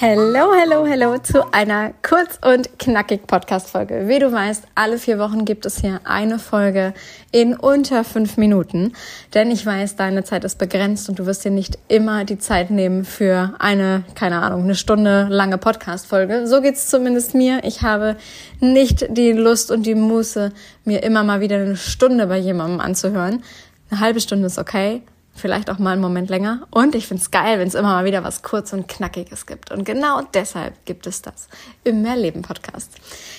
Hello, hello, hello zu einer kurz und knackig Podcast-Folge. Wie du weißt, alle vier Wochen gibt es hier eine Folge in unter fünf Minuten. Denn ich weiß, deine Zeit ist begrenzt und du wirst dir nicht immer die Zeit nehmen für eine, keine Ahnung, eine Stunde lange Podcast-Folge. So geht's zumindest mir. Ich habe nicht die Lust und die Muße, mir immer mal wieder eine Stunde bei jemandem anzuhören. Eine halbe Stunde ist okay vielleicht auch mal einen Moment länger. Und ich finde es geil, wenn es immer mal wieder was kurz und knackiges gibt. Und genau deshalb gibt es das im Mehrleben Podcast.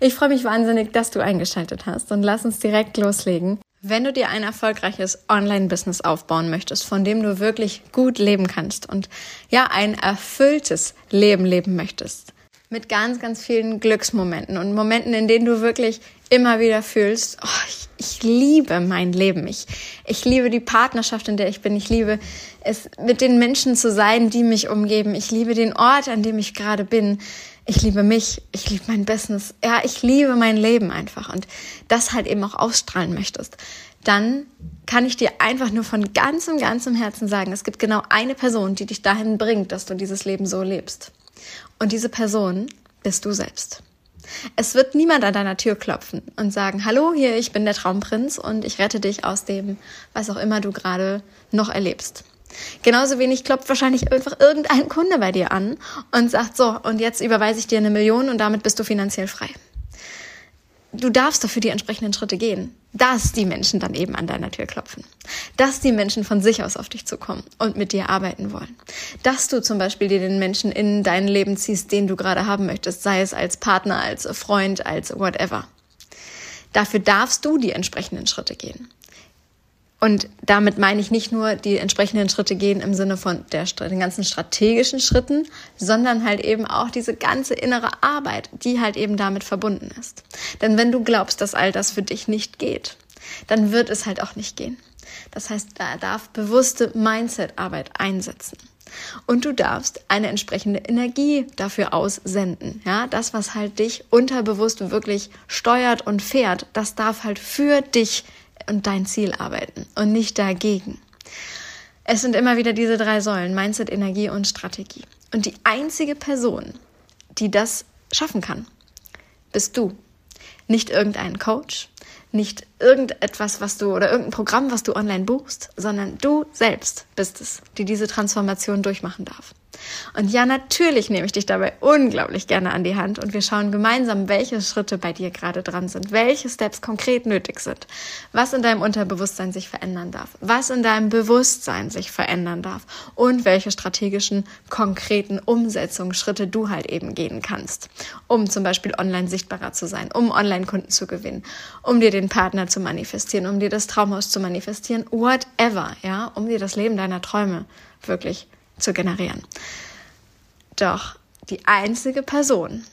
Ich freue mich wahnsinnig, dass du eingeschaltet hast und lass uns direkt loslegen. Wenn du dir ein erfolgreiches Online-Business aufbauen möchtest, von dem du wirklich gut leben kannst und ja, ein erfülltes Leben leben möchtest, mit ganz, ganz vielen Glücksmomenten und Momenten, in denen du wirklich immer wieder fühlst, oh, ich, ich liebe mein Leben. Ich, ich liebe die Partnerschaft, in der ich bin. Ich liebe es, mit den Menschen zu sein, die mich umgeben. Ich liebe den Ort, an dem ich gerade bin. Ich liebe mich. Ich liebe mein Business. Ja, ich liebe mein Leben einfach. Und das halt eben auch ausstrahlen möchtest. Dann kann ich dir einfach nur von ganzem, ganzem Herzen sagen, es gibt genau eine Person, die dich dahin bringt, dass du dieses Leben so lebst. Und diese Person bist du selbst. Es wird niemand an deiner Tür klopfen und sagen, hallo, hier, ich bin der Traumprinz und ich rette dich aus dem, was auch immer du gerade noch erlebst. Genauso wenig klopft wahrscheinlich einfach irgendein Kunde bei dir an und sagt, so, und jetzt überweise ich dir eine Million und damit bist du finanziell frei du darfst dafür die entsprechenden Schritte gehen, dass die Menschen dann eben an deiner Tür klopfen, dass die Menschen von sich aus auf dich zukommen und mit dir arbeiten wollen, dass du zum Beispiel dir den Menschen in dein Leben ziehst, den du gerade haben möchtest, sei es als Partner, als Freund, als whatever. Dafür darfst du die entsprechenden Schritte gehen. Und damit meine ich nicht nur die entsprechenden Schritte gehen im Sinne von der, den ganzen strategischen Schritten, sondern halt eben auch diese ganze innere Arbeit, die halt eben damit verbunden ist. Denn wenn du glaubst, dass all das für dich nicht geht, dann wird es halt auch nicht gehen. Das heißt, da darf bewusste Mindset-Arbeit einsetzen. Und du darfst eine entsprechende Energie dafür aussenden. Ja, das, was halt dich unterbewusst wirklich steuert und fährt, das darf halt für dich und dein Ziel arbeiten und nicht dagegen. Es sind immer wieder diese drei Säulen, Mindset, Energie und Strategie. Und die einzige Person, die das schaffen kann, bist du. Nicht irgendein Coach, nicht irgendetwas, was du oder irgendein Programm, was du online buchst, sondern du selbst bist es, die diese Transformation durchmachen darf. Und ja, natürlich nehme ich dich dabei unglaublich gerne an die Hand und wir schauen gemeinsam, welche Schritte bei dir gerade dran sind, welche Steps konkret nötig sind, was in deinem Unterbewusstsein sich verändern darf, was in deinem Bewusstsein sich verändern darf und welche strategischen, konkreten Umsetzungsschritte du halt eben gehen kannst, um zum Beispiel online sichtbarer zu sein, um Online-Kunden zu gewinnen, um dir den Partner zu manifestieren, um dir das Traumhaus zu manifestieren, whatever, ja, um dir das Leben deiner Träume wirklich zu generieren. Doch die einzige Person,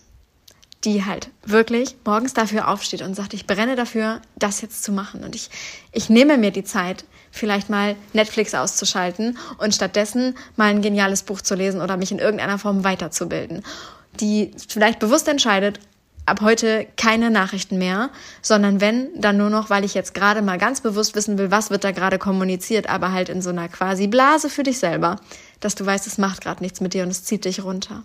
die halt wirklich morgens dafür aufsteht und sagt, ich brenne dafür, das jetzt zu machen. Und ich, ich nehme mir die Zeit, vielleicht mal Netflix auszuschalten und stattdessen mal ein geniales Buch zu lesen oder mich in irgendeiner Form weiterzubilden. Die vielleicht bewusst entscheidet, ab heute keine Nachrichten mehr, sondern wenn, dann nur noch, weil ich jetzt gerade mal ganz bewusst wissen will, was wird da gerade kommuniziert, aber halt in so einer quasi Blase für dich selber, dass du weißt, es macht gerade nichts mit dir und es zieht dich runter.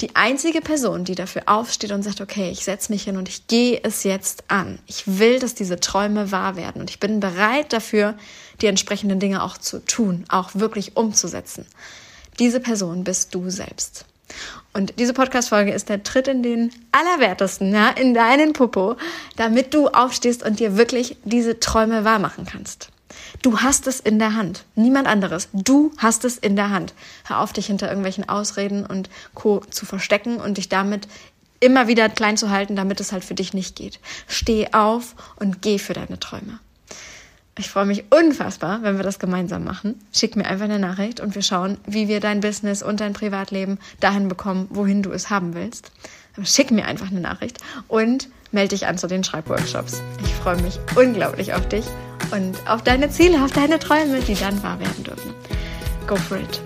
Die einzige Person, die dafür aufsteht und sagt, okay, ich setze mich hin und ich gehe es jetzt an. Ich will, dass diese Träume wahr werden und ich bin bereit dafür, die entsprechenden Dinge auch zu tun, auch wirklich umzusetzen. Diese Person bist du selbst. Und diese Podcast-Folge ist der Tritt in den Allerwertesten, ja, in deinen Popo, damit du aufstehst und dir wirklich diese Träume wahr machen kannst. Du hast es in der Hand. Niemand anderes. Du hast es in der Hand. Hör auf, dich hinter irgendwelchen Ausreden und Co. zu verstecken und dich damit immer wieder klein zu halten, damit es halt für dich nicht geht. Steh auf und geh für deine Träume. Ich freue mich unfassbar, wenn wir das gemeinsam machen. Schick mir einfach eine Nachricht und wir schauen, wie wir dein Business und dein Privatleben dahin bekommen, wohin du es haben willst. Schick mir einfach eine Nachricht und melde dich an zu den Schreibworkshops. Ich freue mich unglaublich auf dich und auf deine Ziele, auf deine Träume, die dann wahr werden dürfen. Go for it.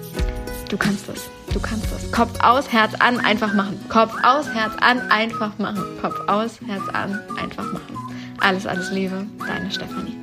Du kannst es. Du kannst es. Kopf aus, Herz an, einfach machen. Kopf aus, Herz an, einfach machen. Kopf aus, Herz an, einfach machen. Alles, alles Liebe, deine Stefanie.